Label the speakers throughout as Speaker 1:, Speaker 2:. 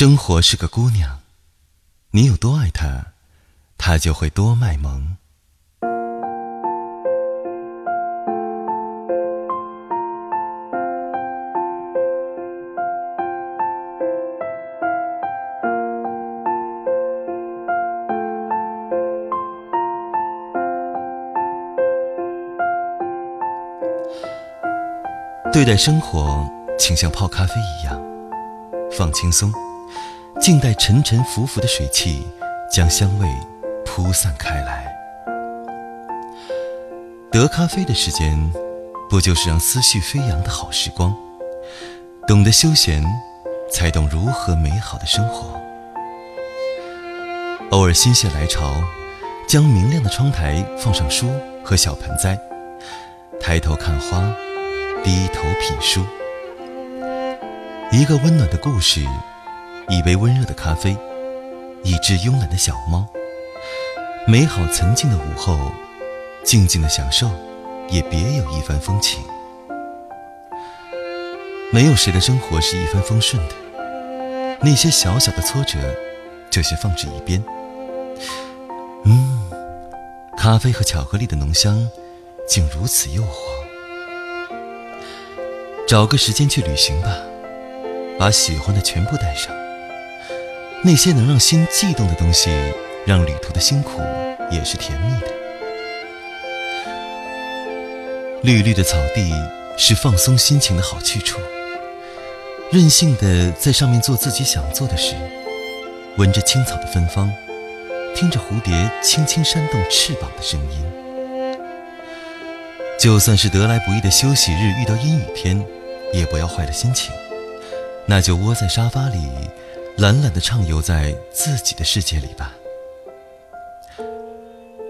Speaker 1: 生活是个姑娘，你有多爱她，她就会多卖萌。对待生活，请像泡咖啡一样，放轻松。静待沉沉浮浮的水汽将香味铺散开来。得咖啡的时间，不就是让思绪飞扬的好时光？懂得休闲，才懂如何美好的生活。偶尔心血来潮，将明亮的窗台放上书和小盆栽，抬头看花，低头品书。一个温暖的故事。一杯温热的咖啡，一只慵懒的小猫，美好曾经的午后，静静的享受，也别有一番风情。没有谁的生活是一帆风顺的，那些小小的挫折，就先放置一边。嗯，咖啡和巧克力的浓香，竟如此诱惑。找个时间去旅行吧，把喜欢的全部带上。那些能让心悸动的东西，让旅途的辛苦也是甜蜜的。绿绿的草地是放松心情的好去处，任性的在上面做自己想做的事，闻着青草的芬芳，听着蝴蝶轻轻扇动翅膀的声音。就算是得来不易的休息日遇到阴雨天，也不要坏了心情，那就窝在沙发里。懒懒的畅游在自己的世界里吧。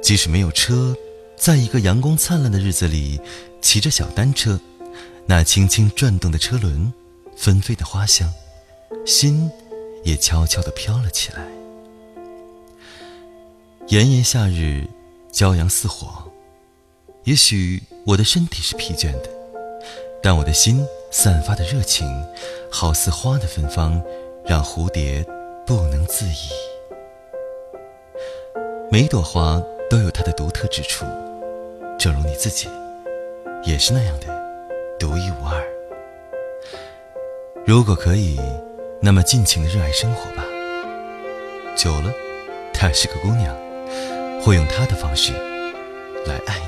Speaker 1: 即使没有车，在一个阳光灿烂的日子里，骑着小单车，那轻轻转动的车轮，纷飞的花香，心也悄悄地飘了起来。炎炎夏日，骄阳似火，也许我的身体是疲倦的，但我的心散发的热情，好似花的芬芳。让蝴蝶不能自已。每朵花都有它的独特之处，正如你自己，也是那样的独一无二。如果可以，那么尽情的热爱生活吧。久了，她是个姑娘，会用她的方式来爱你。